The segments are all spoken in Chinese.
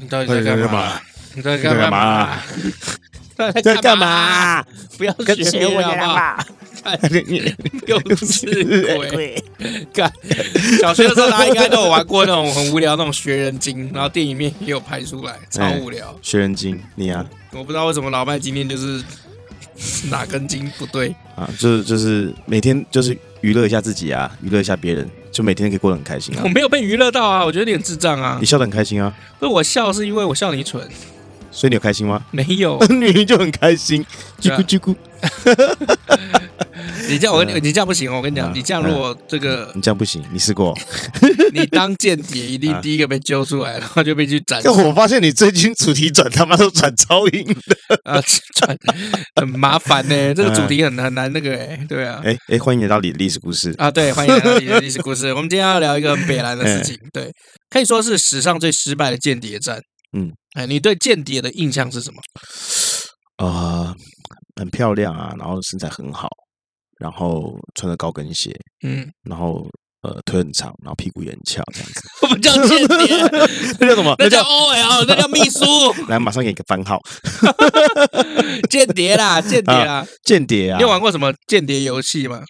你到底在干嘛？你在干嘛？嘛？在在干嘛？不要学别人好不好？你又是鬼！看，小学的时候大家应该都有玩过那种很无聊那种学人精，然后电影里面也有拍出来，超无聊。学人精，你啊？我不知道为什么老麦今天就是 哪根筋不对啊，就是就是每天就是娱乐一下自己啊，娱乐一下别人，就每天可以过得很开心啊 我。没有被娱乐到啊，我觉得你很智障啊你。笑得很开心啊，不是我笑是因为我笑你蠢，所以你有开心吗？没有。你明明就很开心，对啊啾咕叽咕。你这样我跟你你这样不行哦，我跟你讲，嗯你这样如果这个你这样不行，你试过？你当间谍，一定第一个被揪出来，然后就被去斩但我发现你最近主题转他妈都转超硬的。啊，转很麻烦呢。这个主题很很难那个哎，对啊。哎哎，欢迎来到你的历史故事。啊，对，欢迎来到你的历史故事。我们今天要聊一个很北兰的事情，对，可以说是史上最失败的间谍战。嗯，哎，你对间谍的印象是什么？啊，很漂亮啊，然后身材很好，然后穿着高跟鞋，嗯，然后呃腿很长，然后屁股也很翘，这样子。我们叫间谍，那叫什么？那叫 OL，那叫秘书，来，马上给你个番号。间谍啦，间谍啦。间谍啊你有，玩过什么间谍游戏吗？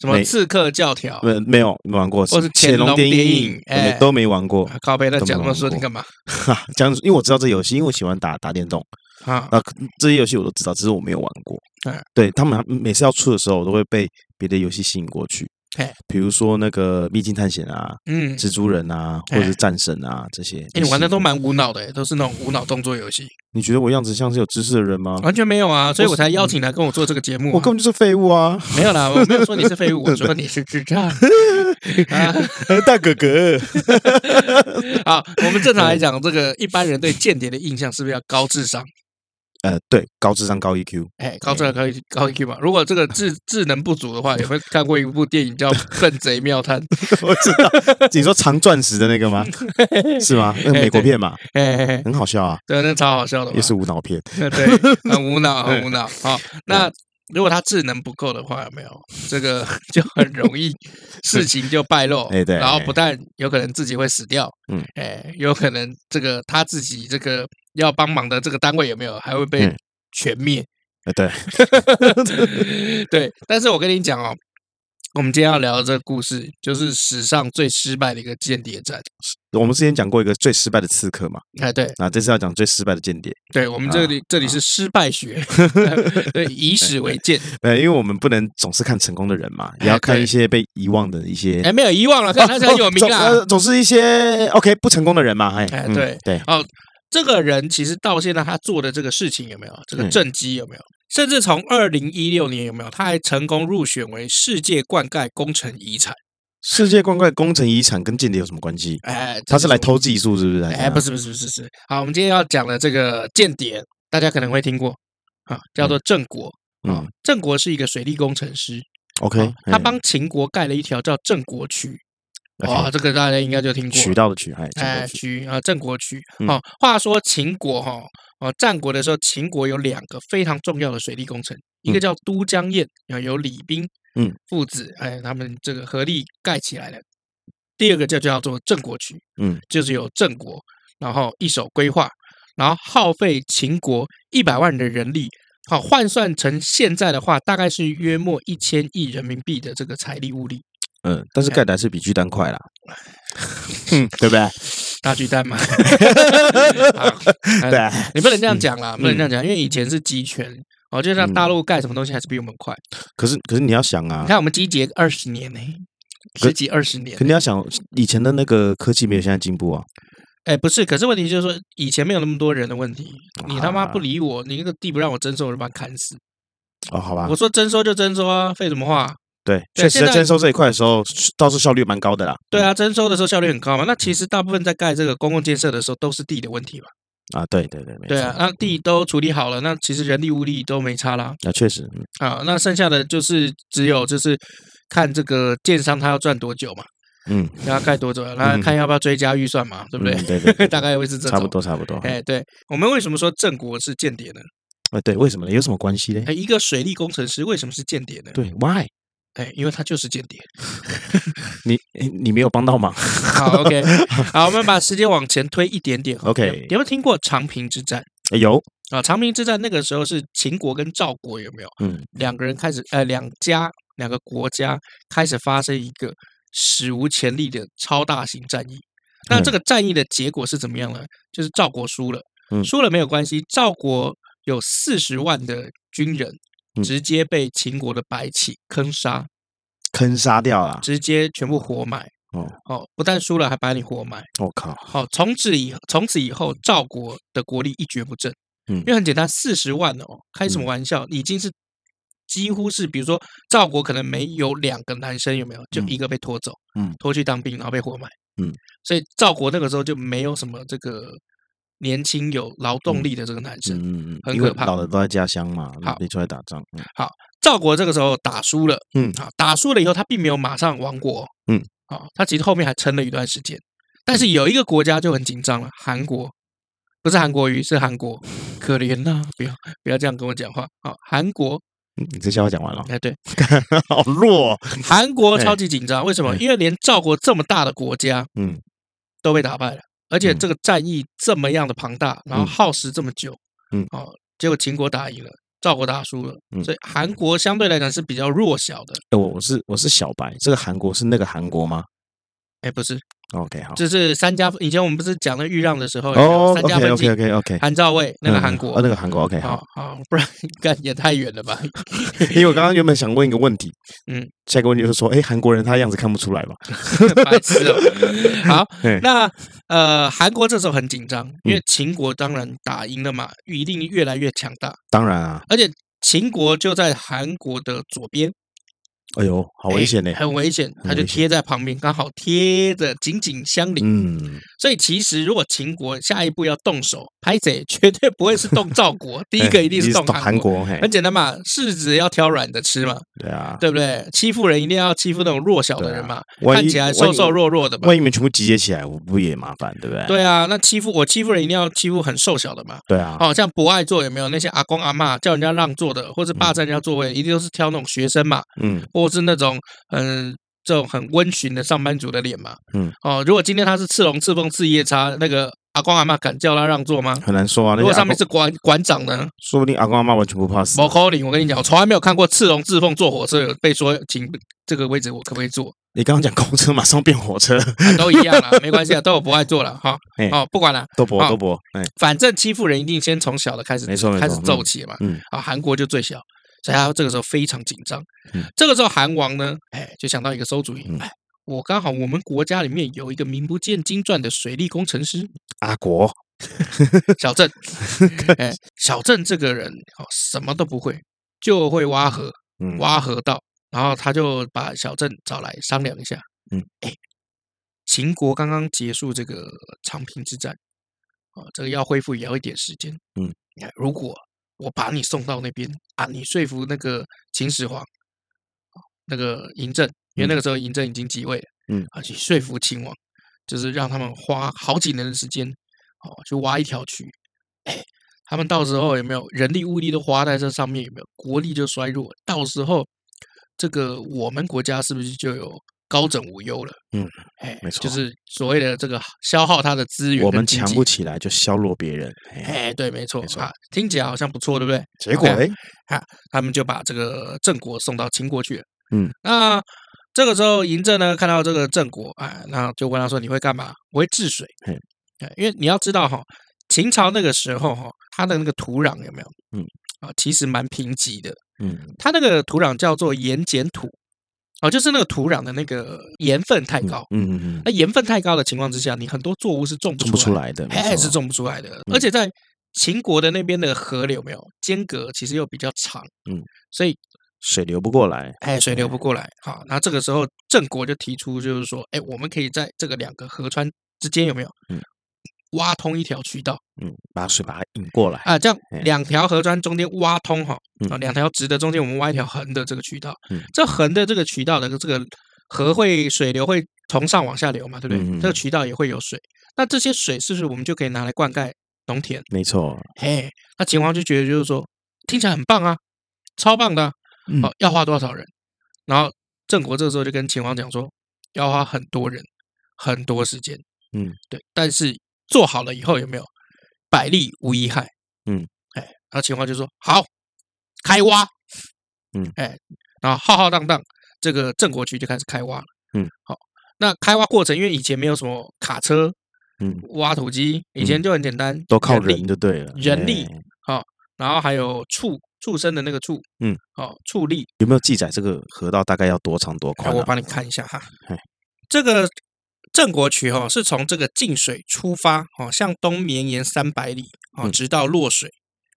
什么刺客教条？没没有没玩过，或是潜龙谍影都没玩过。靠背在讲那么说，玩过你干嘛？哈，这样子，因为我知道这游戏，因为我喜欢打打电动啊，那，这些游戏我都知道，只是我没有玩过哎。对他们每次要出的时候，我都会被别的游戏吸引过去嘿。比如说那个《秘境探险》啊，嗯，蜘蛛人啊，或者是战神啊这些。哎，你玩的都蛮无脑的，都是那种无脑动作游戏，你觉得我样子像是有知识的人吗？完全没有啊，所以我才邀请来跟我做这个节目啊。我根本就是废物啊！没有啦，我没有说你是废物，我说 你是智障。啊，大哥哥，好，我们正常来讲，这个一般人对间谍的印象是不是要高智商？呃，对，高智商高 E EQ。哎，高智商高 EQ 高 EQ 嘛。如果这个智智能不足的话，有没有看过一部电影叫《笨贼妙探 》？我知道，你说藏钻石的那个吗？是吗？那个美国片嘛，嘿嘿嘿，很好笑啊，对，那超好笑的嘛也。是无脑片。对，很无脑，很无脑。好，那如果他智能不够的话，有没有这个 就很容易事情就败露？哎对然后不但有可能自己会死掉，嗯，哎，有可能这个他自己这个要帮忙的这个单位有没有还会被嗯全灭？呃，对，对，但是我跟你讲哦，我们今天要聊的这个故事，就是史上最失败的一个间谍战。我们之前讲过一个最失败的刺客嘛，哎，对，那这次要讲最失败的间谍。对，我们这里这里是失败学，对，以史为鉴。呃，因为我们不能总是看成功的人嘛，也要看一些被遗忘的一些。哎，没有遗忘了，看他是很有名啊。总是一些 OK 不成功的人嘛，哎，对对，哦，这个人其实到现在他做的这个事情有没有这个嗯政绩有没有？甚至从二零一六年有没有？他还成功入选为世界灌溉工程遗产。世界灌溉工程遗产跟间谍有什么关系？哎，他是来偷？技术是不是？哎，不是不是不是是。好，我们今天要讲的这个间谍，大家可能会听过啊，叫做郑国。嗯郑国是一个水利工程师，，OK，啊他哎帮秦国盖了一条叫郑国渠。哇，这个大家应该就听过。渠道的渠，哎，哎，渠渠啊，郑国渠。好哦，话说秦国哈，哦，战国的时候，秦国有两个非常重要的水利工程，一个叫都江堰，啊，有李冰嗯父子，哎，他们这个合力盖起来的。第二个就叫做郑国渠，嗯，就是由郑国，然后一手规划，然后耗费秦国一百万的人力，好换算成现在的话，大概是约莫一千亿人民币的这个财力物力。嗯，但是盖的还是比巨蛋快啦，嗯，对不对？大巨蛋嘛，好 对啊，你不能这样讲啦，嗯。不能这样讲，因为以前是集权，哦，就像大陆盖什么东西还是比我们快。可是可是你要想啊。你，看我们集结二十年呢，可十几二十年可。你要想以前的那个科技没有现在进步啊，哎，不是，可是问题就是说，以前没有那么多人的问题，你他妈啊不理我，你那个地不让我征收，我就把你砍死。哦，好吧。我，说征收就征收啊，废什么话？对，确实征收这一块的时候，倒是效率蛮高的啦。对啊，征收的时候效率很高嘛。那其实大部分在盖这个公共建设的时候，都是地的问题嘛。啊，对对对，没错对啊，那地都处理好了，那其实人力物力都没差啦。那确实，嗯啊，那剩下的就是只有就是看这个建商他要赚多久嘛。嗯，要盖多久？那看要不要追加预算嘛，对不对？对对，大概会是这种，差不多差不多。哎，对，我们为什么说郑国是间谍呢？哎，对，为什么呢？有什么关系呢？哎，一个水利工程师为什么是间谍呢？对，Why？哎，因为他就是间谍。你你没有帮到忙。好，OK，好，我们把时间往前推一点点。OK，有没有听过长平之战？有啊，长平之战那个时候是秦国跟赵国有没有？嗯，两个人开始，呃，两家两个国家开始发生一个史无前例的超大型战役。那这个战役的结果是怎么样呢？就是赵国输了，输了没有关系，赵国有四十万的军人。直接被秦国的白起坑杀，坑杀掉了，直接全部活埋。哦哦，不但输了，还把你活埋。我靠！好，从此以从此以后，赵国的国力一蹶不振。嗯，因为很简单，四十万哦，开什么玩笑？已经是几乎是，比如说赵国可能没有两个男生，有没有？就一个被拖走，嗯，拖去当兵，然后被活埋。嗯，所以赵国那个时候就没有什么这个。年轻有劳动力的这个男生，嗯嗯，很可怕。老的都在家乡嘛，好，你出来打仗。好，赵国这个时候打输了，嗯，好，打输了以后，他并没有马上亡国，嗯，好，他其实后面还撑了一段时间。但是有一个国家就很紧张了，韩国，不是韩国瑜，是韩国，可怜呐，不要不要这样跟我讲话。好，韩国，你这笑话讲完了？哎，对，好弱。韩国 超级紧张，为什么？因为连赵国这么大的国家，嗯，都被打败了。而且这个战役这么样的庞大，然后耗时这么久，嗯，哦，结果秦国打赢了，赵国打输了，所以韩国相对来讲是比较弱小的。我我是我是小白，这个韩国是那个韩国吗？哎，不是。OK，好，这是三家。以前我们不是讲那豫让的时候，哦，三家分晋，OK，OK，OK，韩赵魏那个韩国，哦，那个韩国，OK，好，好，不然干也太远了吧？因为我刚刚原本想问一个问题，嗯，下一个问题就是说，哎，韩国人他样子看不出来吧？白痴哦。好，那呃，韩国这时候很紧张，因为秦国当然打赢了嘛，一定越来越强大。当然啊，而且秦国就在韩国的左边。哎呦，好危险呢！很危险，他就贴在旁边，刚好贴着，紧紧相邻。嗯，所以其实如果秦国下一步要动手拍谁，绝对不会是动赵国，第一个一定是动韩国。很简单嘛，柿子要挑软的吃嘛。对啊，对不对？欺负人一定要欺负那种弱小的人嘛，看起来瘦瘦弱弱的嘛。万一你们全部集结起来，我不也麻烦，对不对？对啊，那欺负我欺负人一定要欺负很瘦小的嘛。对啊，哦，像博爱座有没有那些阿公阿嬷叫人家让座的，或者霸占人家座位，一定都是挑那种学生嘛。嗯。或是那种嗯，这种很温驯的上班族的脸嘛，嗯哦，如果今天他是赤龙、赤凤、赤夜叉，那个阿光阿妈敢叫他让座吗？很难说啊。如果上面是馆馆长呢？说不定阿光阿妈完全不怕死。我跟你讲，我从来没有看过赤龙、赤凤坐火车有被说请这个位置，我可不可以坐？你刚刚讲公车，马上变火车，都一样了，没关系啊，都有不爱坐了哈。哦，不管了，都博都博，哎，反正欺负人一定先从小的开始，没错，开始揍起嘛。嗯，啊，韩国就最小。所以他这个时候非常紧张。嗯、这个时候韩王呢，哎，就想到一个馊主意。哎，我刚好我们国家里面有一个名不见经传的水利工程师阿国 小郑。哎，小郑这个人哦，什么都不会，就会挖河，挖河道。然后他就把小郑找来商量一下。嗯，哎，秦国刚刚结束这个长平之战，啊，这个要恢复也要一点时间。嗯，如果。我把你送到那边啊！你说服那个秦始皇，那个嬴政，因为那个时候嬴政已经即位了，嗯，啊，去说服秦王，就是让他们花好几年的时间，哦，去挖一条渠，哎，他们到时候有没有人力物力都花在这上面？有没有国力就衰弱？到时候这个我们国家是不是就有？高枕无忧了，嗯，哎，没错，就是所谓的这个消耗他的资源，我们强不起来就削弱别人，哎，对，没错，没错，听起来好像不错，对不对？结果哎，啊，他们就把这个郑国送到秦国去了，嗯，那这个时候嬴政呢，看到这个郑国，哎，那就问他说：“你会干嘛？”“我会治水。”哎，因为你要知道哈，秦朝那个时候哈，它的那个土壤有没有？嗯，啊，其实蛮贫瘠的，嗯，它那个土壤叫做盐碱土。哦，就是那个土壤的那个盐分太高，嗯嗯嗯，那盐分太高的情况之下，你很多作物是种不出来的，还是种不出来的。而且在秦国的那边的河流没有间隔，其实又比较长，嗯，所以水流不过来，哎，水流不过来。好，那这个时候郑国就提出，就是说，哎，我们可以在这个两个河川之间有没有？嗯。挖通一条渠道，嗯，把水把它引过来啊，这样两条河川中间挖通哈，啊，两条直的中间我们挖一条横的这个渠道，嗯，这横的这个渠道的这个河会水流会从上往下流嘛，对不对？这个渠道也会有水，那这些水是不是我们就可以拿来灌溉农田？没错。嘿，那秦王就觉得就是说听起来很棒啊，超棒的、啊。嗯哦，要花多少人？然后郑国这个时候就跟秦王讲说，要花很多人，很多时间。嗯，对。但是做好了以后有没有百利无一害？嗯，哎，然后秦王就说好，开挖。嗯，哎，然后浩浩荡荡，这个郑国渠就开始开挖了。嗯，好，那开挖过程因为以前没有什么卡车，嗯，挖土机，以前就很简单，都靠人就对了，人力。哎好，然后还有畜畜生的那个畜，嗯，哦，畜力。有没有记载这个河道大概要多长多宽、啊？我帮你看一下哈嘿。这个郑国渠哈、哦、是从这个晋水出发，哦，向东绵延三百里，哦，直到洛水。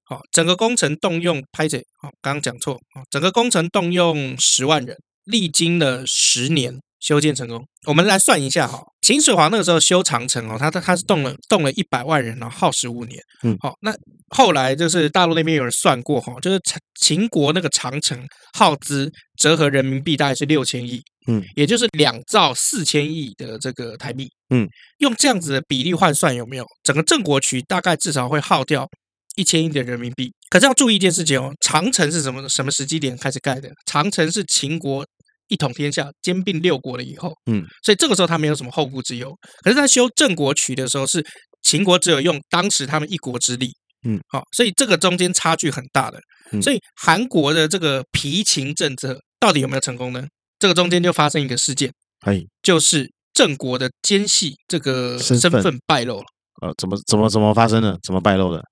好、整个工程动用拍者，好、哦，刚刚讲错，哦，整个工程动用十万人，历经了十年。修建成功，我们来算一下哈。秦始皇那个时候修长城哦，他他他是动了动了一百万人，耗时五年。嗯，好，那后来就是大陆那边有人算过哈，就是秦国那个长城耗资折合人民币大概是六千亿，嗯，也就是两兆四千亿的这个台币。嗯，用这样子的比例换算有没有？整个郑国渠大概至少会耗掉一千亿的人民币。可是要注意一件事情哦，长城是什么什么时机点开始盖的？长城是秦国。一统天下，兼并六国了以后，嗯，所以这个时候他没有什么后顾之忧。可是，在修郑国渠的时候，是秦国只有用当时他们一国之力，嗯，好，所以这个中间差距很大的。所以韩国的这个皮秦政策到底有没有成功呢？这个中间就发生一个事件，哎，就是郑国的奸细这个身份败露了。呃，怎么怎么怎么发生的？怎么败露的？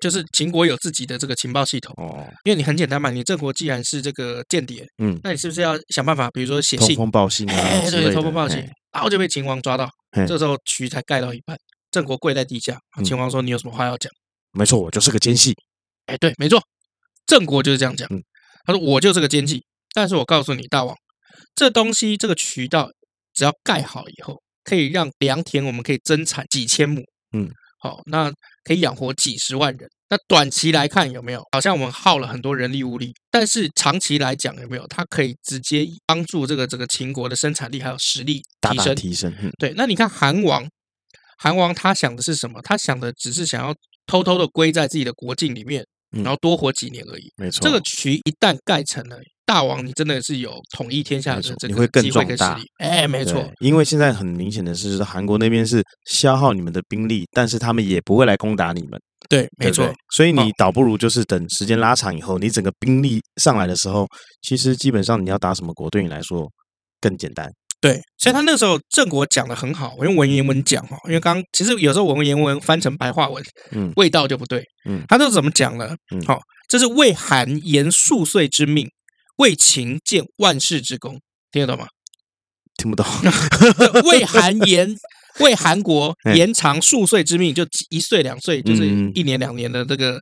就是秦国有自己的这个情报系统哦，因为你很简单嘛，你郑国既然是这个间谍，嗯，那你是不是要想办法，比如说写信、通风报信啊，哎，对，通风报信，哎、然后就被秦王抓到，这时候渠才盖到一半，郑国跪在地下，秦王说：“你有什么话要讲？”没错，我就是个奸细。哎，对，没错，郑国就是这样讲。他说：“我就是个奸细，但是我告诉你，大王，这东西这个渠道只要盖好以后，可以让良田我们可以增产几千亩。”嗯。好，那可以养活几十万人。那短期来看有没有？好像我们耗了很多人力物力，但是长期来讲有没有？它可以直接帮助这个这个秦国的生产力还有实力提升提升。嗯、对，那你看韩王，韩王他想的是什么？他想的只是想要偷偷的归在自己的国境里面，然后多活几年而已。没错，这个渠一旦盖成了。大王，你真的是有统一天下的这个你会更壮大。哎，没错，因为现在很明显的是，韩国那边是消耗你们的兵力，但是他们也不会来攻打你们。对，没错。所以你倒不如就是等时间拉长以后，你整个兵力上来的时候，其实基本上你要打什么国，对你来说更简单。对，所以他那时候郑国讲的很好，我用文言文讲哈，因为刚其实有时候文言文翻成白话文，嗯，味道就不对。嗯，他都怎么讲呢？嗯，好，这是为韩延数岁之命。为秦建万世之功，听得懂吗？听不懂。为韩延，为韩 国延长数岁之命，就一岁两岁，就是一年两年的这个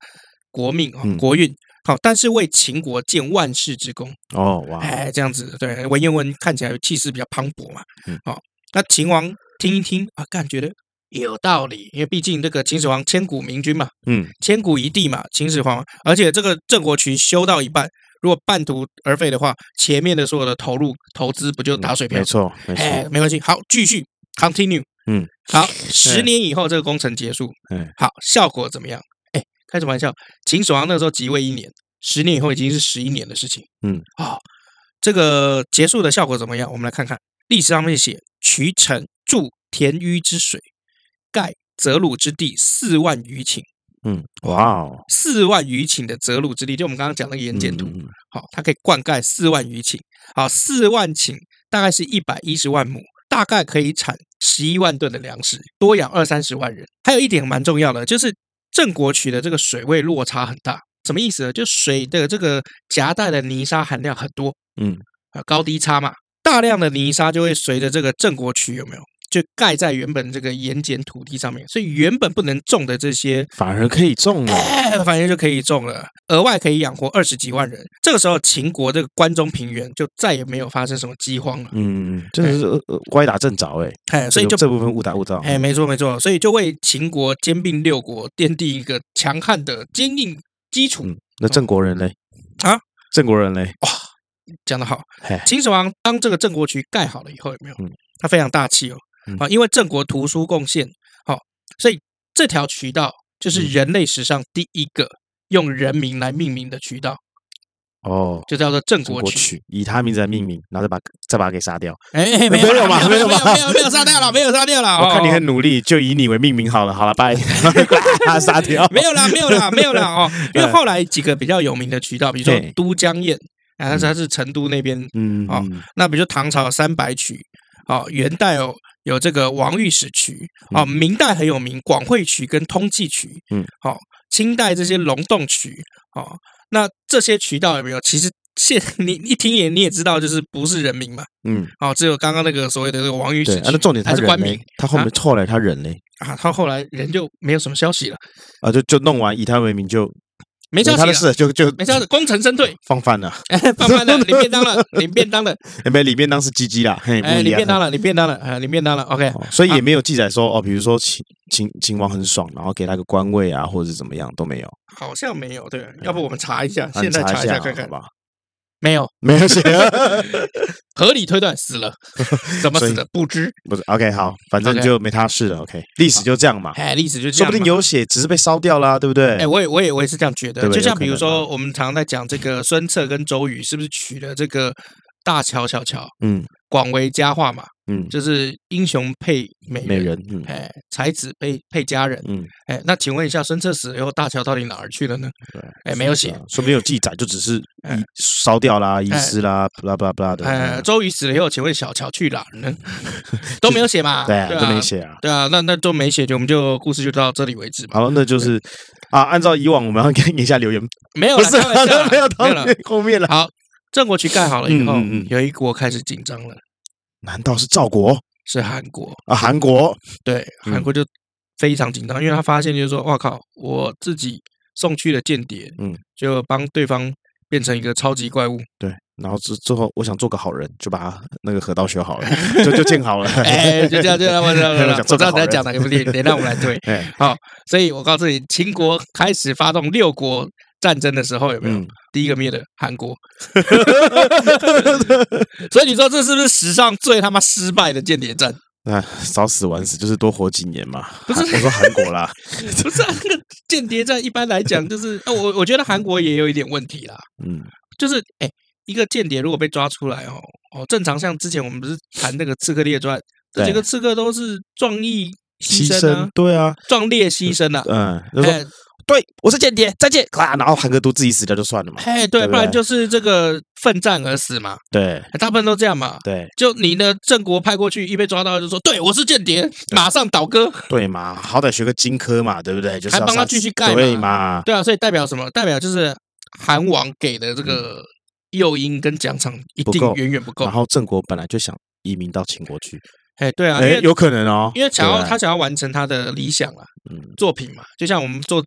国命啊，国运。好，但是为秦国建万世之功。哦，哇，哎，这样子，对，文言文看起来气势比较磅礴嘛。好，那秦王听一听啊，感觉得有道理，因为毕竟这个秦始皇千古明君嘛，嗯，千古一帝嘛，秦始皇，而且这个郑国渠修到一半。如果半途而废的话，前面的所有的投入投资不就打水漂？没错，没错，哎，没关系，好，继续 continue，嗯，好，十年以后这个工程结束，嗯，好，效果怎么样？哎，开什么玩笑？秦始皇那个时候即位一年，十年以后已经是十一年的事情，嗯，好，这个结束的效果怎么样？我们来看看历史上面写：渠成注田淤之水，盖泽鲁之地四万余顷。嗯，哇哦，四万余顷的泽鲁之地，就我们刚刚讲那个盐碱土，好，它可以灌溉四万余顷，好，四万顷大概是一百一十万亩，大概可以产十一万吨的粮食，多养二三十万人。还有一点蛮重要的，就是郑国渠的这个水位落差很大，什么意思呢？就水的这个夹带的泥沙含量很多，嗯，啊，高低差嘛，大量的泥沙就会随着这个郑国渠有没有？就盖在原本这个盐碱土地上面，所以原本不能种的这些反而可以种了，哎，反而就可以种了，额外可以养活二十几万人。这个时候，秦国这个关中平原就再也没有发生什么饥荒了。嗯嗯，真的是歪打正着哎，哎，所以就这部分误打误撞。哎，没错没错，所以就为秦国兼并六国奠定一个强悍的坚硬基础。嗯，那郑国人嘞？啊，郑国人嘞？哇，讲得好。秦始皇当这个郑国渠盖好了以后，有没有？他非常大气哦，啊，因为郑国图书贡献，好，所以这条渠道就是人类史上第一个用人名来命名的渠道。哦，就叫做郑国渠，以他名字来命名，然后再把再把它给杀掉。哎，没有嘛，没有嘛，没有没有杀掉了，没有杀掉了。我看你很努力，就以你为命名好了，好了，拜，把它杀掉。没有啦，没有啦，没有啦哦。因为后来几个比较有名的渠道，比如说都江堰，啊，它是成都那边，嗯，哦，那比如说唐朝三百渠，哦，元代有有这个王御史渠，哦，明代很有名广惠渠跟通济渠，嗯，好，清代这些龙洞渠，哦。那这些渠道有没有？其实现你一听也你也知道，就是不是人名嘛。嗯，哦，只有刚刚那个所谓的这个王御史。啊，那重点他是官名，他后面后来他人嘞啊，他后来人就没有什么消息了啊，就就弄完以他为名就没消息了，就就没消息，功成身退，放饭了，放饭了，领便当了，领便当了，没领便当是鸡鸡啦，哎，领便当了，领便当了，啊，领便当了，OK，所以也没有记载说哦，比如说秦秦秦王很爽，然后给他个官位啊，或者怎么样都没有。好像没有，对，要不我们查一下，现在查一下看看。吧。没有，没有写，合理推断死了，怎么死的不知。不是，OK，好，反正就没他事了，OK，历史就这样嘛。哎，历史就这样，说不定有写，只是被烧掉了，对不对？哎，我也，我也，我也是这样觉得。就像比如说，我们常常在讲这个孙策跟周瑜，是不是娶了这个大乔小乔？嗯。广为佳话嘛，嗯，就是英雄配美美人，哎，才子配配佳人，嗯，哎，那请问一下，孙策死了以后，大乔到底哪儿去了呢？对，哎，没有写，说没有记载，就只是 烧掉啦、遗失啦，巴拉巴拉巴拉的。哎，周瑜死了以后，请问小乔去哪儿呢？都没有写嘛，对啊，都没写啊，对啊，那那都没写，就我们就故事就到这里为止。好，那就是啊，按照以往，我们要给你一下留言，没有了，没有到后面了。好。郑国渠盖好了以后，有一国开始紧张了。难道是赵国？是韩国啊？韩国对，韩国就非常紧张，因为他发现就是说，哇靠，我自己送去了间谍，嗯，就帮对方变成一个超级怪物。对，然后之之后，我想做个好人，就把那个河道修好了，就就建好了。哎，就这样，就这样，我知道，我知道你在讲哪个电影，得让我们来对。好，所以我告诉你，秦国开始发动六国。战争的时候有没有、嗯、第一个灭的韩国？所以你说这是不是史上最他妈失败的间谍战？啊，早死晚死就是多活几年嘛。不是，我说韩国啦，不是啊，那个间谍战一般来讲就是，我我觉得韩国也有一点问题啦。嗯，就是哎、欸，一个间谍如果被抓出来哦哦，正常像之前我们不是谈那个《刺客列传》，这几个刺客都是壮义牺牲啊，对啊，壮烈牺牲啊，嗯，欸对，我是间谍，再见！啊，然后韩国都自己死掉就算了嘛。嘿，对，不然就是这个奋战而死嘛。对，大部分都这样嘛。对，就你的郑国派过去，一被抓到就说：“对，我是间谍，马上倒戈。”对嘛，好歹学个金科嘛，对不对？就是还帮他继续盖嘛。对啊，所以代表什么？代表就是韩王给的这个诱因跟奖赏一定远远不够。然后郑国本来就想移民到秦国去。哎，对啊，有可能哦，因为想要他想要完成他的理想啊，作品嘛，就像我们做。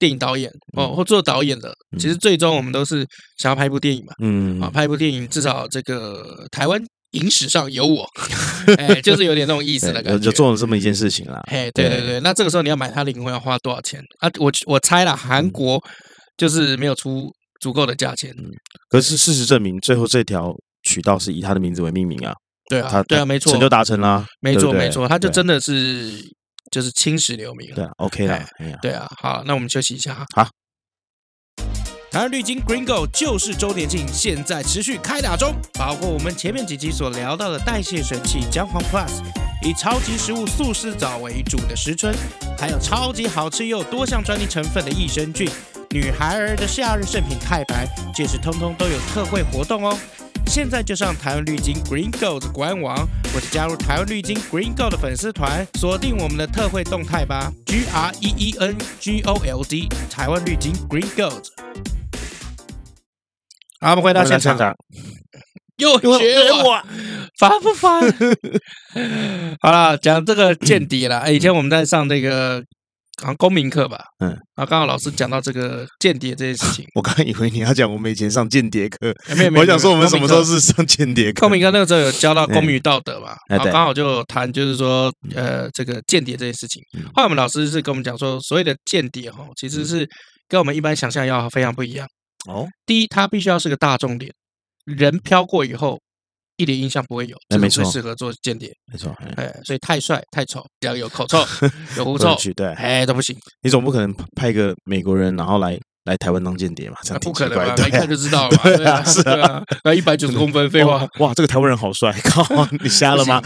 电影导演哦，或做导演的，其实最终我们都是想要拍一部电影嘛，嗯啊，拍一部电影，至少这个台湾影史上有我，哎，就是有点那种意思的感觉，就做了这么一件事情啦。哎，对对对，那这个时候你要买他灵魂要花多少钱啊？我我猜了，韩国就是没有出足够的价钱。可是事实证明，最后这条渠道是以他的名字为命名啊。对啊，对啊，没错，成就达成了，没错没错，他就真的是。就是青史留名了，对，OK 了，对啊，好，那我们休息一下哈。好，台湾绿金 Green Go 就是周年庆，现在持续开打中，包括我们前面几集所聊到的代谢神器姜黄 Plus，以超级食物素食藻为主的食春，还有超级好吃又多项专利成分的益生菌，女孩儿的夏日圣品太白，届时通通都有特惠活动哦。现在就上台湾绿金 Green Gold 的官网，或者加入台湾绿金 Green Gold 的粉丝团，锁定我们的特惠动态吧。G R E E N G O L D，台湾绿金 Green Gold。好，我们回到现场。又学我，烦不烦？好了，讲这个间谍了。以前我们在上这个。好像公民课吧，嗯，啊，刚好老师讲到这个间谍这件事情，我刚以为你要讲我们以前上间谍课，没有，没有，我想说我们什么时候是上间谍课？公民课那个时候有教到公民与道德嘛，然后刚好就谈就是说，呃，这个间谍这件事情。后来我们老师是跟我们讲说，所谓的间谍哈，其实是跟我们一般想象要非常不一样。哦。第一，他必须要是个大众脸，人飘过以后，一点印象不会有，哎，没错，最适合做间谍，没错，哎，所以太帅太丑，只要有口臭 有狐臭，对，哎都不行。你总不可能派一个美国人然后来来台湾当间谍嘛？这样不可能吧？一看就知道了嘛。对啊，是啊，那 一百九十公分，废话，哇，这个台湾人好帅，靠，你瞎了吗？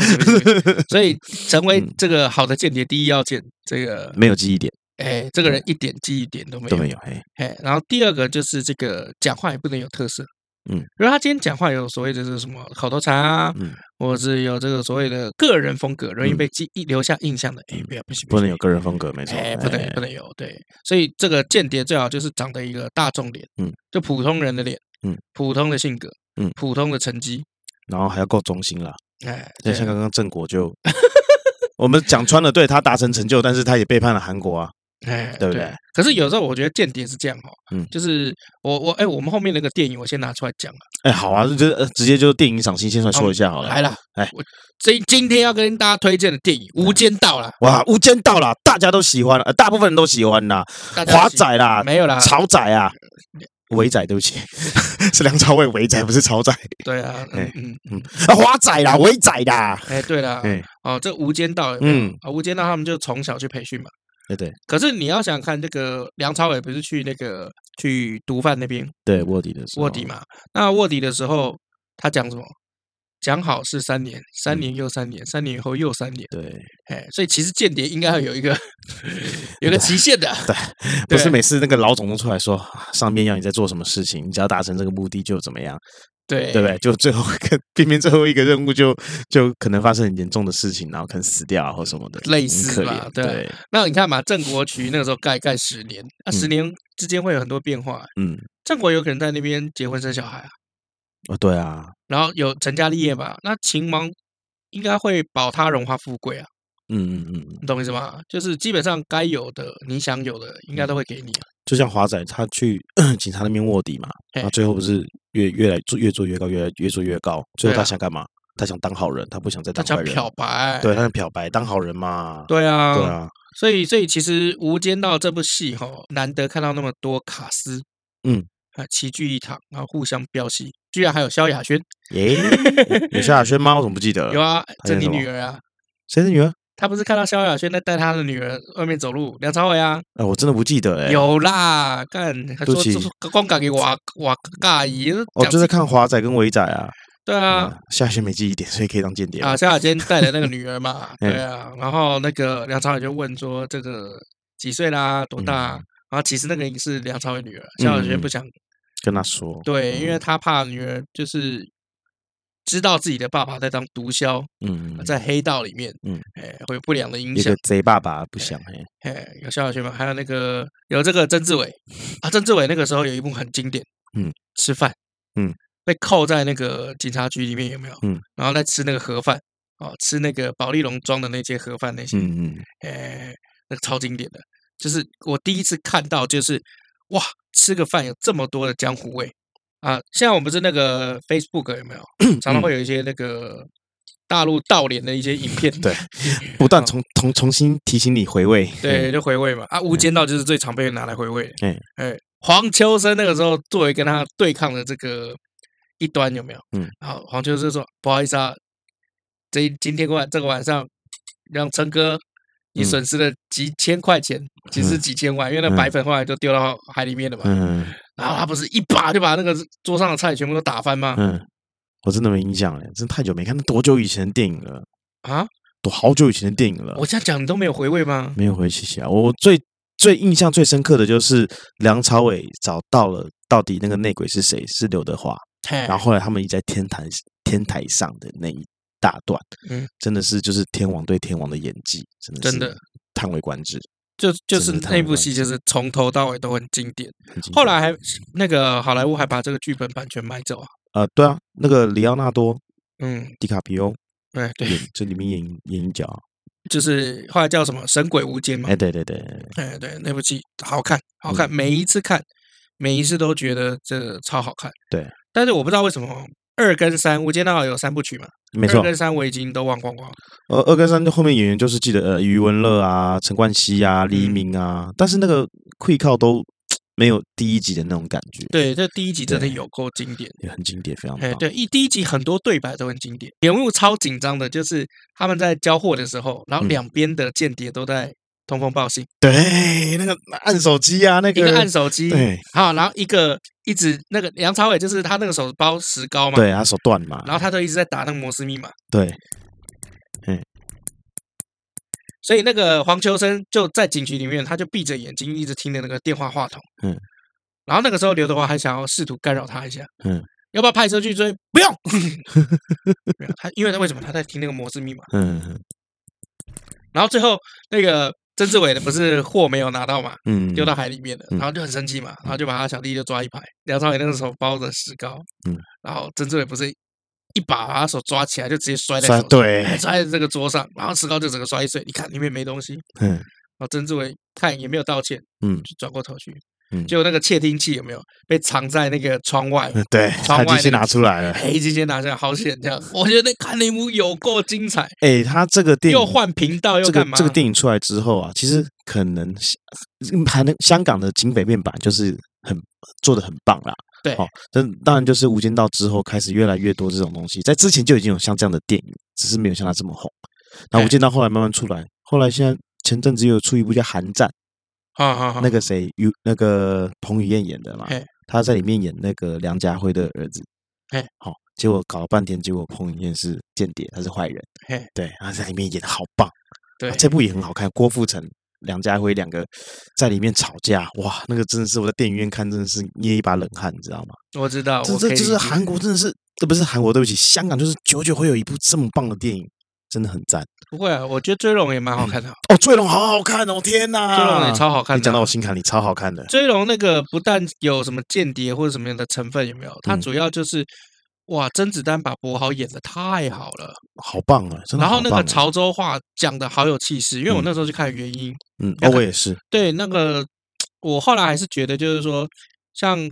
所以成为这个好的间谍，第一要件，这个没有记忆点。哎，这个人一点记忆点都没有，都没有。哎，哎，然后第二个就是这个讲话也不能有特色。嗯，如果他今天讲话有所谓的是什么口头禅啊，嗯，或者是有这个所谓的个人风格，容易被记忆留下印象的，哎，不要不行，不能有个人风格，没错，哎，不能不能有。对，所以这个间谍最好就是长得一个大众脸，嗯，就普通人的脸，嗯，普通的性格，嗯，普通的成绩，然后还要够忠心啦。哎，像刚刚郑国就，我们讲穿了，对他达成成就，但是他也背叛了韩国啊。哎，对不对？可是有时候我觉得间谍是这样哈，嗯，就是我我哎，我们后面那个电影我先拿出来讲了。哎，好啊，就直接就电影赏析先来说一下好了。来了，哎，我这今天要跟大家推荐的电影《无间道》了。哇，《无间道》啦，大家都喜欢了，大部分人都喜欢啦。华仔啦，没有啦，曹仔啊，伟仔，对不起，是梁朝伟伟仔，不是曹仔。对啊，嗯嗯嗯，啊，华仔啦，伟仔啦。哎，对了，哦，这《无间道》，嗯，啊，《无间道》他们就从小去培训嘛。对对，可是你要想看这个梁朝伟不是去那个去毒贩那边对卧底的时候卧底嘛？那卧底的时候他讲什么？讲好是三年，三年又三年，三年以后又三年。对，哎，所以其实间谍应该要有一个 有个期限的。对，不是每次那个老总都出来说上面要你在做什么事情，你只要达成这个目的就怎么样。对，对不对？就最后一个，偏偏最后一个任务就就可能发生很严重的事情，然后可能死掉啊或什么的，类似吧？对。那你看嘛，郑国渠那个时候盖盖十年，那十年之间会有很多变化。嗯，郑国有可能在那边结婚生小孩啊。哦，对啊。然后有成家立业吧？那秦王应该会保他荣华富贵啊。嗯嗯嗯，你懂我意思吗？就是基本上该有的，你想有的，应该都会给你。就像华仔他去 警察那边卧底嘛，他最后不是越越来做越做越高，越来越做越高。最后他想干嘛？他想当好人，他不想再当坏人。他想漂白，对，他想漂白当好人嘛。对啊，对啊。所以，所以其实《无间道》这部戏哈，难得看到那么多卡司，嗯，啊，齐聚一堂，然后互相飙戏，居然还有萧亚轩。耶，有萧亚轩吗？我怎么不记得？有啊，这你女儿啊？谁是女儿？他不是看到萧亚轩在带他的女儿外面走路，梁朝伟啊？哎，我真的不记得哎。有啦，干，他说光敢给我我尬意。哦，就是看华仔跟伟仔啊。对啊，萧亚轩没记忆点，所以可以当间谍啊。萧亚轩带的那个女儿嘛，对啊。然后那个梁朝伟就问说：“这个几岁啦？多大？”然后其实那个是梁朝伟女儿，萧亚轩不想跟他说。对，因为他怕女儿就是。知道自己的爸爸在当毒枭，嗯，在黑道里面，嗯，哎，会有不良的影响。一个贼爸爸不想，哎，哎，有萧亚轩吗？还有那个有这个曾志伟啊，曾志伟那个时候有一部很经典，嗯，吃饭，嗯，被扣在那个警察局里面有没有？嗯，然后在吃那个盒饭，哦，吃那个保利龙装的那些盒饭那些，嗯嗯，哎，那个超经典的，就是我第一次看到，就是哇，吃个饭有这么多的江湖味。啊，现在我们不是那个 Facebook 有没有？常常会有一些那个大陆盗脸的一些影片，对，不断重重重新提醒你回味，对，就回味嘛。啊，《无间道》就是最常被拿来回味。哎哎，黄秋生那个时候作为跟他对抗的这个一端有没有？嗯，好，黄秋生说：“不好意思啊，这今天晚这个晚上让陈哥。”你损失了几千块钱，其实几千万，因为那白粉后来就丢到海里面了嘛。嗯，然后他不是一把就把那个桌上的菜全部都打翻吗？嗯，我真的没印象了，真的太久没看，那多久以前的电影了啊？都好久以前的电影了。我这样讲你都没有回味吗？没有回忆起来。我最最印象最深刻的就是梁朝伟找到了到底那个内鬼是谁，是刘德华。然后后来他们一在天台天台上的那一。大段，嗯，真的是就是天王对天王的演技，真的真的叹为观止。就就是那部戏，就是从头到尾都很经典。后来还那个好莱坞还把这个剧本版权买走啊？呃，对啊，那个里奥纳多，嗯，迪卡皮欧，对对，这里面演演一角，就是后来叫什么《神鬼无间》嘛？哎，对对对，哎对，那部戏好看，好看，每一次看，每一次都觉得这超好看。对，但是我不知道为什么二跟三《无间道》有三部曲嘛？没错，二跟三我已经都忘光光。呃，二跟三后面演员就是记得呃，余文乐啊、陈冠希啊、黎明啊，但是那个会靠都没有第一集的那种感觉。对，这第一集真的有够经典，也很经典，非常棒。对，一第一集很多对白都很经典，人物超紧张的，就是他们在交货的时候，然后两边的间谍都在通风报信。对，那个按手机啊，那个一个按手机，对，好，然后一个一直那个梁朝伟就是他那个手包石膏嘛，对，他手断嘛，然后他都一直在打那个摩斯密码，对，嗯。所以那个黄秋生就在警局里面，他就闭着眼睛一直听着那个电话话筒。嗯，然后那个时候刘德华还想要试图干扰他一下。嗯，要不要派车去追？不用。他因为他为什么他在听那个摩斯密码？嗯，然后最后那个曾志伟的不是货没有拿到嘛？嗯，丢到海里面了，然后就很生气嘛，然后就把他小弟就抓一排。梁朝伟那个时候包着石膏。嗯，然后曾志伟不是。一把把他手抓起来，就直接摔在手上，对，摔在这个桌上，然后石膏就整个摔碎。你看里面没东西，嗯，然后曾志伟看也没有道歉，嗯，就转过头去，嗯，结果那个窃听器有没有被藏在那个窗外？对，窗外先拿出来了，哎，直接拿出来，好险！这样，我觉得那看那幕有够精彩。哎，他这个电影又换频道又干嘛？这个电影出来之后啊，其实可能还能香港的警匪片版就是很做的很棒啦。对，好，这当然就是《无间道》之后开始越来越多这种东西，在之前就已经有像这样的电影，只是没有像他这么红。那《无间道》后来慢慢出来，后来现在前阵子又有出一部叫《寒战》，好好好，那个谁，有那个彭于晏演的嘛，他在里面演那个梁家辉的儿子，好，结果搞了半天，结果彭于晏是间谍，他是坏人，对，他在里面演的好棒，对，这部也很好看，郭富城。梁家辉两个在里面吵架，哇，那个真的是我在电影院看，真的是捏一把冷汗，你知道吗？我知道，这这就是韩国，真的是，这不是韩国，对不起，香港就是久久会有一部这么棒的电影，真的很赞。不会啊，我觉得《追龙》也蛮好看的。哦，《追龙》好好看哦，天哪，《追龙》也超好看，你讲到我心坎里，超好看的。《追龙》那个不但有什么间谍或者什么样的成分，有没有？它主要就是。哇，甄子丹把柏豪演的太好了，好棒啊！然后那个潮州话讲的好有气势，因为我那时候去看原因，嗯，哦，我也是。对，那个我后来还是觉得，就是说，像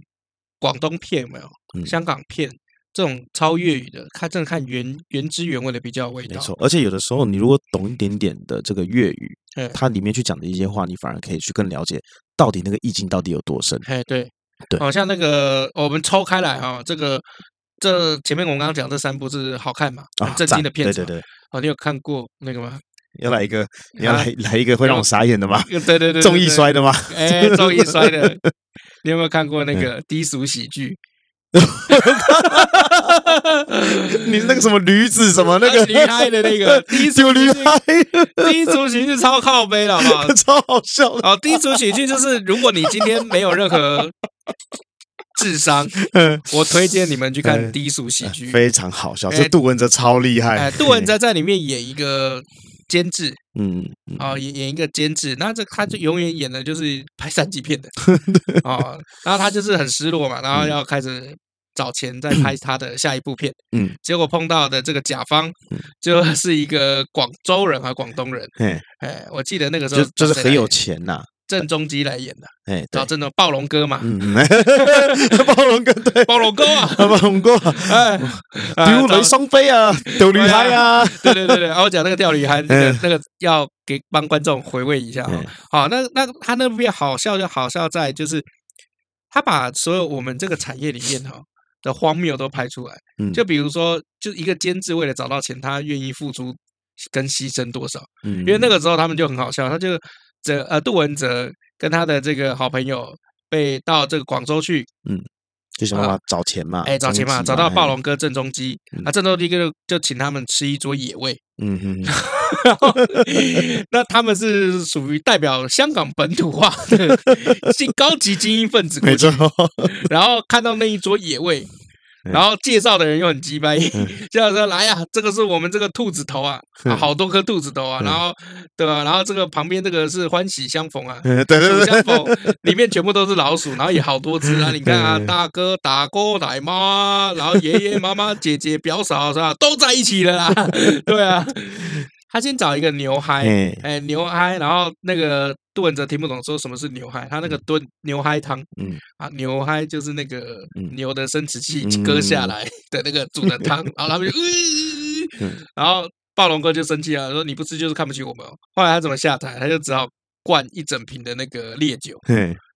广东片有没有，香港片这种超粤语的，看真的看原原汁原味的比较有味道。没错，而且有的时候你如果懂一点点的这个粤语，它里面去讲的一些话，你反而可以去更了解到底那个意境到底有多深。哎，对对，好像那个我们抽开来哈，这个。这前面我们刚刚讲这三部是好看嘛？很震惊的片子，对对对。哦，你有看过那个吗？要来一个，你要来来一个会让我傻眼的吗？对对对，综艺摔的吗？哎，综艺摔的。你有没有看过那个低俗喜剧？你是那个什么驴子什么那个离开的那个低俗离开？低俗喜剧超靠背了，好不好？超好笑。哦，低俗喜剧就是如果你今天没有任何。智商，我推荐你们去看低俗喜剧，非常好笑。这杜文泽超厉害，杜文泽在里面演一个监制，嗯，哦，演演一个监制，那这他就永远演的就是拍三级片的，哦，然后他就是很失落嘛，然后要开始找钱再拍他的下一部片，嗯，结果碰到的这个甲方。就是一个广州人和广东人，哎，我记得那个时候就是很有钱呐。郑中基来演的，哎，找郑中暴龙哥嘛，暴龙哥对，暴龙哥啊，暴龙哥，哎，丢雷双飞啊，丢女孩啊，对对对对，然后讲那个钓女孩，那个那个要给帮观众回味一下啊，好，那那他那边好笑就好笑在就是他把所有我们这个产业里面哈的荒谬都拍出来，就比如说就一个监制为了找到钱，他愿意付出跟牺牲多少，因为那个时候他们就很好笑，他就。这呃，杜文泽跟他的这个好朋友被到这个广州去，嗯，就想办法找钱嘛，哎，找钱嘛，找到暴龙哥郑中基，那，郑中基就就请他们吃一桌野味，嗯哼，然后那他们是属于代表香港本土化的 高级精英分子，没错，然后看到那一桌野味。然后介绍的人又很鸡掰，介绍说来呀，这个是我们这个兔子头啊，好多颗兔子头啊，然后对吧？然后这个旁边这个是欢喜相逢啊，对对对，相逢里面全部都是老鼠，然后也好多只啊，你看啊，大哥、大哥、奶妈，然后爷爷、妈妈、姐姐、表嫂是吧，都在一起了啦，对啊。他先找一个牛嗨，哎，牛嗨，然后那个杜文泽听不懂说什么是牛嗨，他那个炖牛嗨汤，嗯。啊，牛嗨就是那个牛的生殖器割下来的那个煮的汤，然后他们就，然后暴龙哥就生气了，说你不吃就是看不起我们。后来他怎么下台？他就只好灌一整瓶的那个烈酒，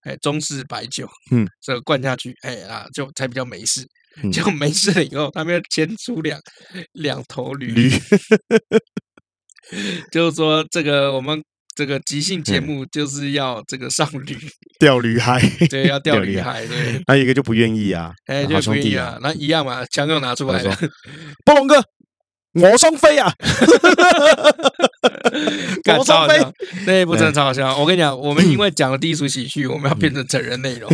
哎，中式白酒，嗯，这个灌下去，哎啊，就才比较没事。嗯。结果没事了以后，他们要牵出两两头驴，驴 就是说这个我们这个即兴节目就是要这个上驴 钓驴嗨，对，要钓驴嗨，对。那一个就不愿意啊，哎，就不愿意啊，那一样嘛，枪又拿出来了，暴龙哥。我双飞啊！我双飞，那一部真的超好笑。我跟你讲，我们因为讲了低俗喜剧，我们要变成成人内容，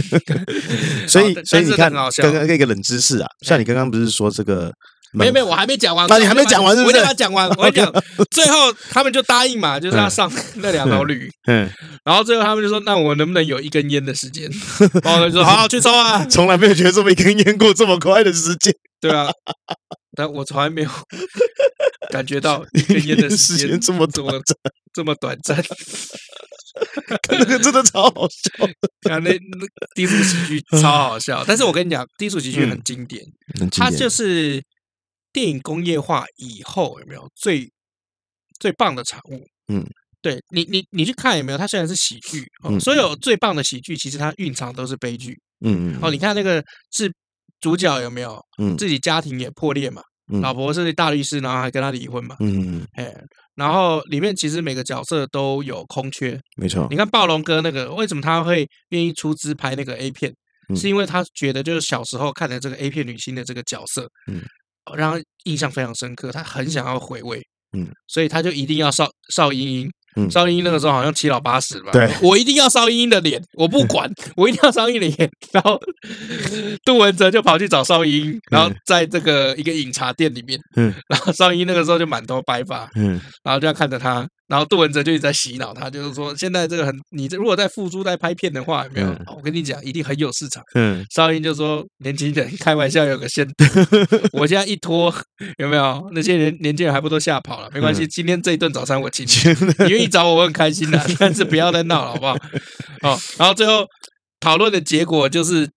所以所以你看，刚刚一个冷知识啊，像你刚刚不是说这个？没有没有，我还没讲完。那你还没讲完是不是？我等他讲完，我讲，最后他们就答应嘛，就是要上那两头驴。嗯，然后最后他们就说：“那我能不能有一根烟的时间？” 然后就说：“好，去抽啊！”从来没有觉得这么一根烟过这么快的时间。对啊，但我从来没有感觉到一根烟的时间这么短暂，这么短暂。那个真的超好笑，啊，那那低俗喜剧超好笑。但是我跟你讲，低俗喜剧很经典，它就是。电影工业化以后有没有最最棒的产物？嗯，对你，你你去看有没有？它虽然是喜剧，哦，所有最棒的喜剧其实它蕴藏都是悲剧。嗯嗯。哦，你看那个是主角有没有？嗯，自己家庭也破裂嘛，老婆是大律师，然后还跟他离婚嘛。嗯嗯。哎，然后里面其实每个角色都有空缺。没错。你看暴龙哥那个，为什么他会愿意出资拍那个 A 片？是因为他觉得就是小时候看的这个 A 片女星的这个角色。嗯。让他印象非常深刻，他很想要回味，嗯，所以他就一定要邵邵英英，嗯，邵英英那个时候好像七老八十吧，对，我一定要邵英英的脸，我不管，我一定要邵英英的脸，然后杜文泽就跑去找邵英英，然后在这个一个饮茶店里面，嗯，然后邵英英那个时候就满头白发，嗯，然后就要看着他。然后杜文泽就一直在洗脑他，就是说现在这个很，你如果在付诸在拍片的话，有没有？嗯、我跟你讲，一定很有市场。嗯，邵英就说年轻人开玩笑有个限度，我现在一拖有没有？那些人年轻人还不都吓跑了？没关系，今天这一顿早餐我请你，你愿意找我，我很开心的，但是不要再闹了，好不好？哦，然后最后讨论的结果就是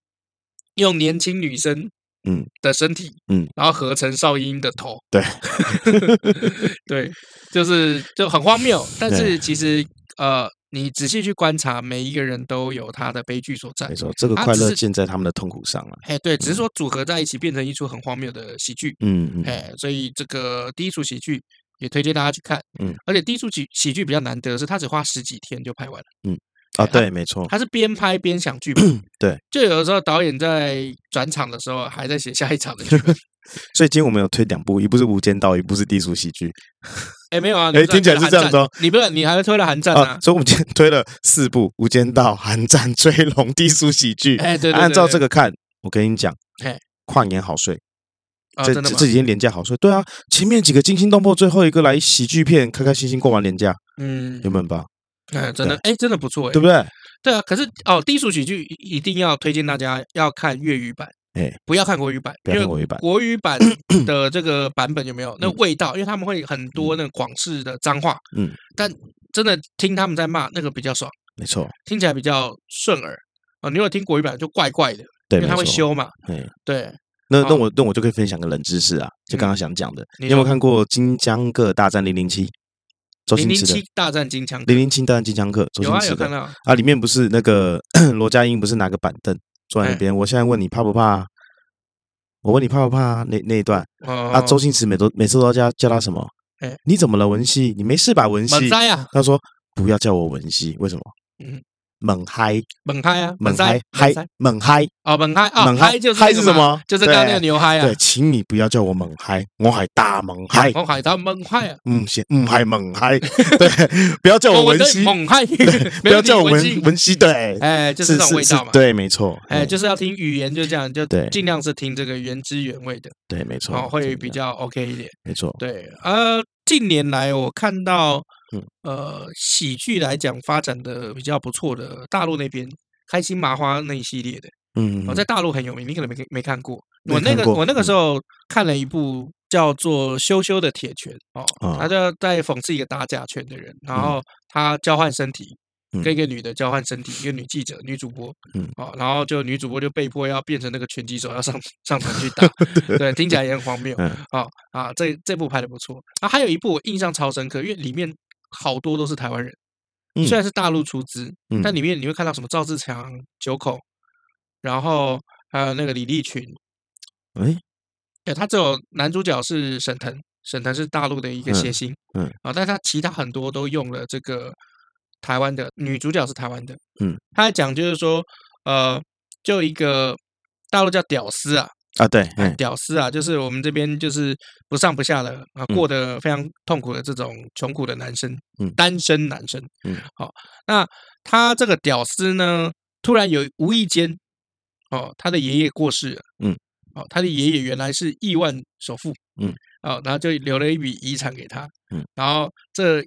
用年轻女生。嗯的身体，嗯，然后合成邵英的头，对，对，就是就很荒谬。但是其实，呃，你仔细去观察，每一个人都有他的悲剧所在。没错，这个快乐建在他们的痛苦上了。哎，对，只是说组合在一起变成一出很荒谬的喜剧。嗯嗯，哎，所以这个第一出喜剧也推荐大家去看。嗯，而且第一出喜喜剧比较难得是，他只花十几天就拍完了。嗯。啊，对，没错，他是边拍边想剧本，对，就有的时候导演在转场的时候还在写下一场的剧本，所以今天我们有推两部，一部是《无间道》，一部是低俗喜剧。哎，没有啊，哎，听起来是这样说，你不是你还推了《寒战》啊？所以我们今天推了四部，《无间道》、《寒战》、《追龙》、低俗喜剧。哎，对，按照这个看，我跟你讲，跨年好睡，这这几天连假好睡。对啊，前面几个惊心动魄，最后一个来喜剧片，开开心心过完年假，嗯，有没有吧？哎，真的，哎，真的不错，哎，对不对？对啊，可是哦，低俗喜剧一定要推荐大家要看粤语版，哎，不要看国语版，因为国语版国语版的这个版本有没有那味道？因为他们会很多那个广式的脏话，嗯，但真的听他们在骂那个比较爽，没错，听起来比较顺耳啊。你如果听国语版就怪怪的，对，因为他会修嘛，对。那那我那我就可以分享个冷知识啊，就刚刚想讲的，你有没有看过《金枪客大战零零七》？零零七大战金枪，零零七大战金枪客，周星驰的啊，里面不是那个 罗家英不是拿个板凳坐在那边？我现在问你怕不怕？我问你怕不怕？那那一段啊，周星驰每都每次都要叫叫他什么？你怎么了，文熙？你没事吧，文熙？他说不要叫我文熙，为什么？嗯。猛嗨，猛嗨啊，猛嗨嗨，猛嗨啊，猛嗨啊，猛嗨就是嗨是什么？就是刚刚那个牛嗨啊。对，请你不要叫我猛嗨，我系大猛嗨，我系大猛嗨啊。嗯，行，嗯嗨 猛嗨，对，不要叫我文熙，猛嗨，不要叫我文文熙，对，哎，就是这种味道嘛。对，没错，哎，就是要听语言，就这样，就尽量是听这个原汁原味的。对，没错，会比较 OK 一点。没错，对，呃，近年来我看到。呃，喜剧来讲发展的比较不错的，大陆那边开心麻花那一系列的，嗯，我在大陆很有名，你可能没没看过。我那个我那个时候看了一部叫做《羞羞的铁拳》哦，他就在讽刺一个打假拳的人，然后他交换身体，跟一个女的交换身体，一个女记者、女主播，嗯，哦，然后就女主播就被迫要变成那个拳击手，要上 上场去打，对，听起来也很荒谬，啊啊，这这部拍的不错。啊，还有一部我印象超深刻，因为里面。好多都是台湾人，虽然是大陆出资，但里面你会看到什么赵志强、九口，然后还有那个李立群。哎，对，他只有男主角是沈腾，沈腾是大陆的一个谐星。嗯，啊，但他其他很多都用了这个台湾的女主角是台湾的。嗯，他在讲就是说，呃，就一个大陆叫屌丝啊。啊，对，屌丝啊，就是我们这边就是不上不下的啊，过得非常痛苦的这种穷苦的男生，嗯，单身男生，嗯，好，那他这个屌丝呢，突然有无意间，哦，他的爷爷过世了，嗯，哦，他的爷爷原来是亿万首富，嗯，哦，然后就留了一笔遗产给他，嗯，然后这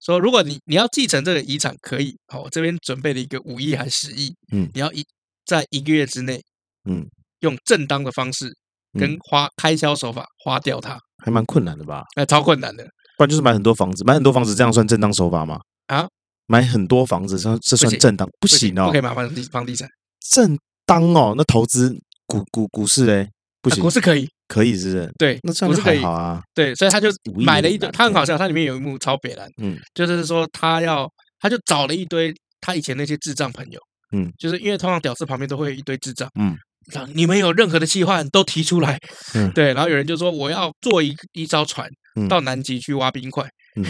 说如果你你要继承这个遗产可以，好，我这边准备了一个五亿还是十亿，嗯，你要一在一个月之内，嗯。用正当的方式跟花开销手法花掉它，还蛮困难的吧？哎，超困难的。不然就是买很多房子，买很多房子这样算正当手法吗？啊，买很多房子这这算正当？不行哦，不可以买房地房地产。正当哦，那投资股股股市嘞？不行，股市可以，可以是不是？对，那这样子还好啊。对，所以他就买了一堆，他很好笑，他里面有一幕超北蓝，嗯，就是说他要，他就找了一堆他以前那些智障朋友，嗯，就是因为通常屌丝旁边都会有一堆智障，嗯。你们有任何的计划都提出来，嗯，对，然后有人就说我要做一一艘船到南极去挖冰块，嗯，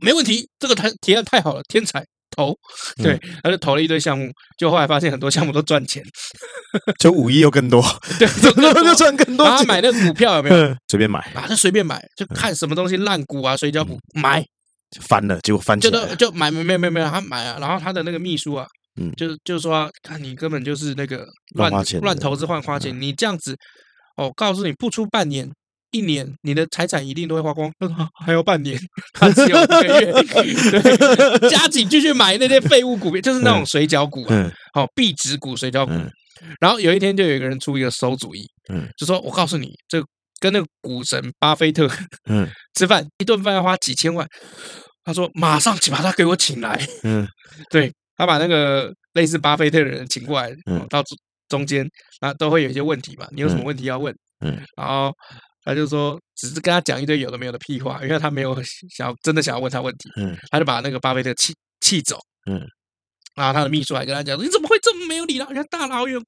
没问题，这个提提案太好了，天才投，对，他就投了一堆项目，就后来发现很多项目都赚钱，就五亿又更多，对，怎么就赚更多？他买那个股票有没有？随便买，啊，就随便买，就看什么东西烂股啊，水饺股买，翻了，结果翻起来就就买没没没没有，他买啊，然后他的那个秘书啊。嗯，就是就是说，看你根本就是那个乱乱投资乱花钱，你这样子，哦，告诉你不出半年一年，你的财产一定都会花光，还有半年，还只有一个月，对，加紧继续买那些废物股票，就是那种水饺股啊，好，壁纸股、水饺股。然后有一天就有一个人出一个馊主意，嗯，就说我告诉你，这跟那个股神巴菲特，嗯，吃饭一顿饭要花几千万，他说马上请把他给我请来，嗯，对。他把那个类似巴菲特的人请过来，嗯，到中间，那都会有一些问题嘛。你有什么问题要问？嗯，然后他就说，只是跟他讲一堆有的没有的屁话，因为他没有想真的想要问他问题。嗯，他就把那个巴菲特气气走。嗯，然后他的秘书还跟他讲说：“你怎么会这么没有礼貌？人家大老远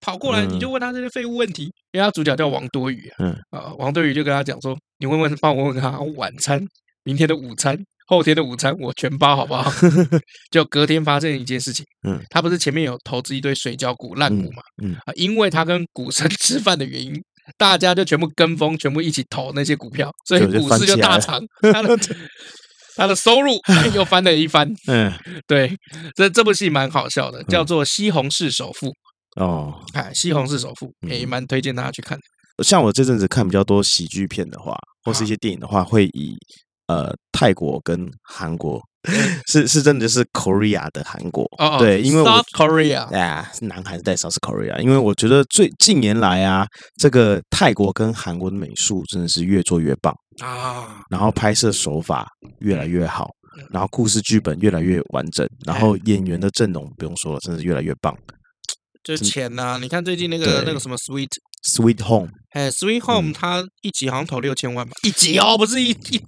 跑过来，你就问他这些废物问题？”因为他主角叫王多鱼。嗯，啊，王多鱼就跟他讲说：“你问问，帮我问问他晚餐，明天的午餐。”后天的午餐我全包，好不好？就隔天发生一件事情，嗯，他不是前面有投资一堆水饺股烂股嘛，嗯啊，因为他跟股神吃饭的原因，大家就全部跟风，全部一起投那些股票，所以股市就大涨，他的 他的收入又翻了一番，嗯，对，这这部戏蛮好笑的，叫做《西红柿首富》哦，哎，《西红柿首富》也蛮推荐大家去看。像我这阵子看比较多喜剧片的话，或是一些电影的话，会以。呃，泰国跟韩国。是是真的就是 Korea 的韩国，oh, 对，因为 South Korea，对啊，是南韩在 South Korea，因为我觉得最近年来啊，这个泰国跟韩国的美术真的是越做越棒。啊，然后拍摄手法越来越好，然后故事剧本越来越完整，然后演员的阵容不用说了，真的是越来越棒。就钱呐，你看最近那个那个什么 Sweet Sweet Home，哎，Sweet Home，它一集好像投六千万吧，一集哦，不是一一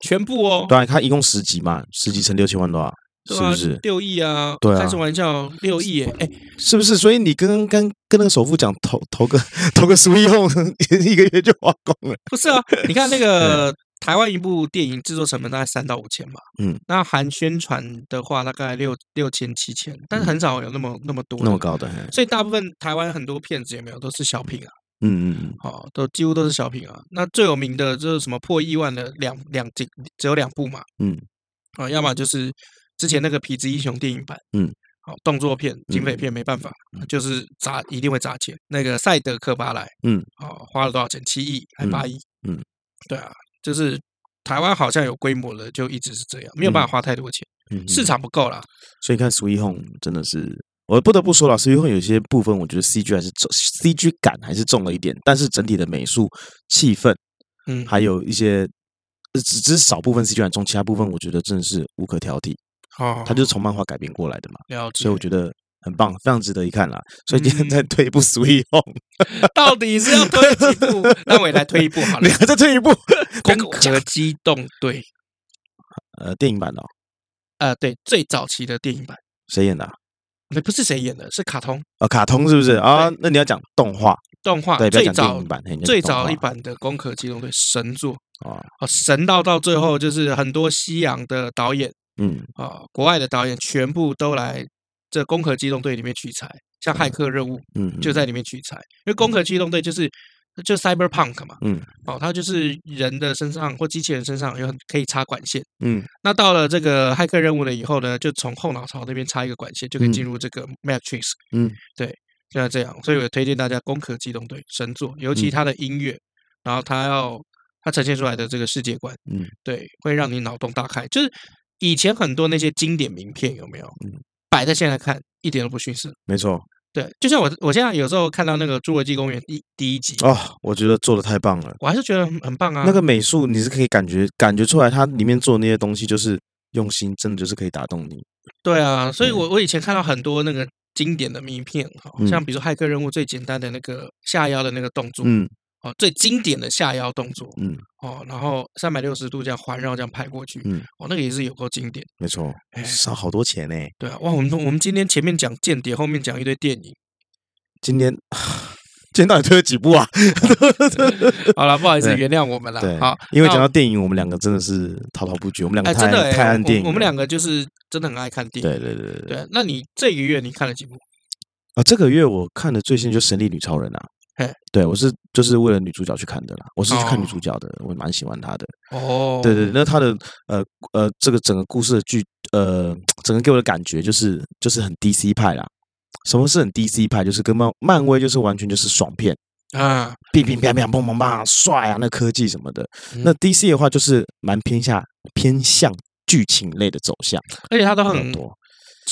全部哦。对，它一共十集嘛，十集乘六千万多少？是不是六亿啊？对啊，开什么玩笑，六亿耶！哎，是不是？所以你跟跟跟那个首富讲投投个 投个 Sweet Home，一个月就花光了。不是啊，你看那 个。台湾一部电影制作成本大概三到五千吧，嗯，那含宣传的话大概六六千七千，但是很少有那么那么多那么高的，所以大部分台湾很多片子有没有都是小品啊，嗯嗯嗯，好，都几乎都是小品啊。那最有名的就是什么破亿万的两两集只有两部嘛，嗯，啊，要么就是之前那个痞子英雄电影版，嗯，好，动作片警匪片没办法，就是砸一定会砸钱。那个赛德克巴莱，嗯，好，花了多少钱？七亿还八亿？嗯，对啊。就是台湾好像有规模了，就一直是这样，没有办法花太多钱，嗯、市场不够啦。所以看《Sweet Home》真的是，我不得不说了，《Sweet Home》有些部分我觉得 CG 还是重，CG 感还是重了一点，但是整体的美术气氛，嗯，还有一些只只是少部分 CG 感重，其他部分我觉得真的是无可挑剔。哦，它就是从漫画改编过来的嘛，了解。所以我觉得。很棒，非常值得一看啦！所以今天再推一部《Sweet Home》，到底是要推几部？那我也来推一部好了。你还再推一部《攻壳机动队》？呃，电影版的。呃，对，最早期的电影版，谁演的？那，不是谁演的，是卡通。哦，卡通是不是啊？那你要讲动画，动画对，最早版，最早一版的《攻壳机动队》神作啊，神到到最后就是很多西洋的导演，嗯啊，国外的导演全部都来这《攻壳机动队》里面取材，像《骇客任务》，嗯，就在里面取材，因为《攻壳机动队》就是。就 cyberpunk 嘛，嗯，哦，它就是人的身上或机器人身上有很可以插管线，嗯，那到了这个骇客任务了以后呢，就从后脑勺那边插一个管线，就可以进入这个 Matrix，嗯，对，就要这样，所以我推荐大家《攻壳机动队》神作，尤其它的音乐，然后它要它呈现出来的这个世界观，嗯，对，会让你脑洞大开。就是以前很多那些经典名片有没有？嗯，摆在现在看一点都不逊色，没错。对，就像我，我现在有时候看到那个《侏罗纪公园》一第一集哦，我觉得做的太棒了，我还是觉得很很棒啊。那个美术你是可以感觉感觉出来，它里面做的那些东西就是用心，真的就是可以打动你。对啊，所以我我以前看到很多那个经典的名片，哈，像比如说《骇客任务》最简单的那个下腰的那个动作，嗯。哦，最经典的下腰动作，嗯，哦，然后三百六十度这样环绕这样拍过去，嗯，哦，那个也是有够经典，没错，少好多钱呢。对啊，哇，我们我们今天前面讲间谍，后面讲一堆电影，今天今天到底推了几部啊？好了，不好意思，原谅我们了。对，好，因为讲到电影，我们两个真的是滔滔不绝，我们两个太太爱电影，我们两个就是真的很爱看电影。对对对对，我是就是为了女主角去看的啦，我是去看女主角的，我蛮喜欢她的。哦，对对，那她的呃呃，这个整个故事的剧呃，整个给我的感觉就是就是很 DC 派啦。什么是很 DC 派？就是跟漫漫威就是完全就是爽片啊，乒乒乓乓砰砰砰，帅啊，那科技什么的。那 DC 的话就是蛮偏向偏向剧情类的走向，而且它都很多。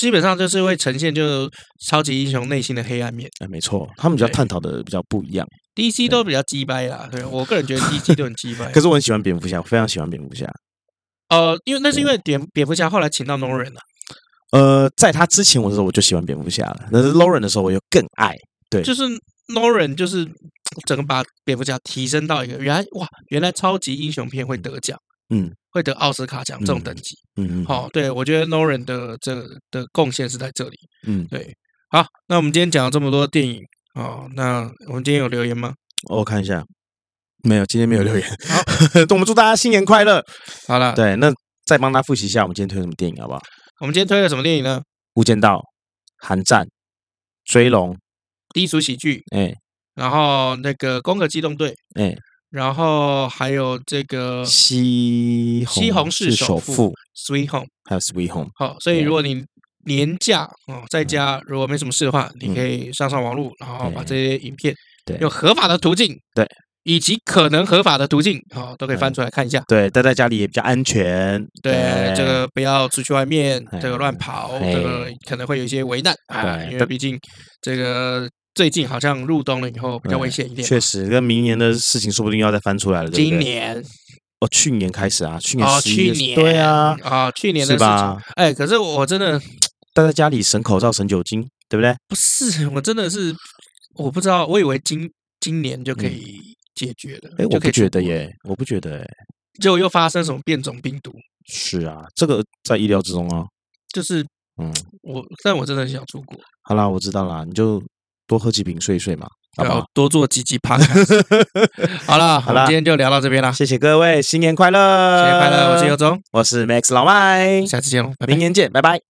基本上就是会呈现，就超级英雄内心的黑暗面。哎，没错，他们比较探讨的比较不一样。DC 都比较鸡掰啦，对我个人觉得 DC 都很鸡掰。可是我很喜欢蝙蝠侠，我非常喜欢蝙蝠侠。呃，因为那是因为蝙蝙蝠侠后来请到 Norton 了。呃，在他之前我的时候我就喜欢蝙蝠侠了，但是 Norton 的时候我又更爱。对，就是 Norton 就是整个把蝙蝠侠提升到一个原来哇，原来超级英雄片会得奖。嗯，会得奥斯卡奖这种等级，嗯嗯，好，对我觉得 Nolan 的这的贡献是在这里，嗯，对，好，那我们今天讲了这么多电影，哦，那我们今天有留言吗？我看一下，没有，今天没有留言。好，我们祝大家新年快乐。好了，对，那再帮大家复习一下，我们今天推什么电影好不好？我们今天推了什么电影呢？无间道、寒战、追龙、低俗喜剧，哎，然后那个攻壳机动队，哎。然后还有这个西西红柿首富 Sweet Home，还有 Sweet Home。好，所以如果你年假哦在家，如果没什么事的话，你可以上上网络，然后把这些影片用合法的途径，对，以及可能合法的途径，哦，都可以翻出来看一下。对，待在家里也比较安全。对，这个不要出去外面这个乱跑，这个可能会有一些危难啊，因为毕竟这个。最近好像入冬了以后比较危险一点，确实，跟明年的事情说不定要再翻出来了。今年哦，去年开始啊，去年哦，去年对啊，啊，去年的是吧？哎，可是我真的 待在家里省口罩、省酒精，对不对？不是，我真的是我不知道，我以为今今年就可以解决了。哎，我不觉得耶，我不觉得哎，结果又发生什么变种病毒？是啊，这个在意料之中啊。就是嗯，我但我真的很想出国。好啦，我知道啦，你就。多喝几瓶睡一睡嘛，好不好？多做几集趴。好了，好了，今天就聊到这边了。谢谢各位，新年快乐！新年快乐！我是尤忠，我是 Max 老麦，下次见喽，明年见，拜拜。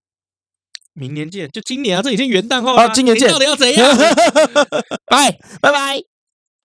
明年见，就今年啊，这已经元旦后了。今年见，到底要怎样？拜拜拜。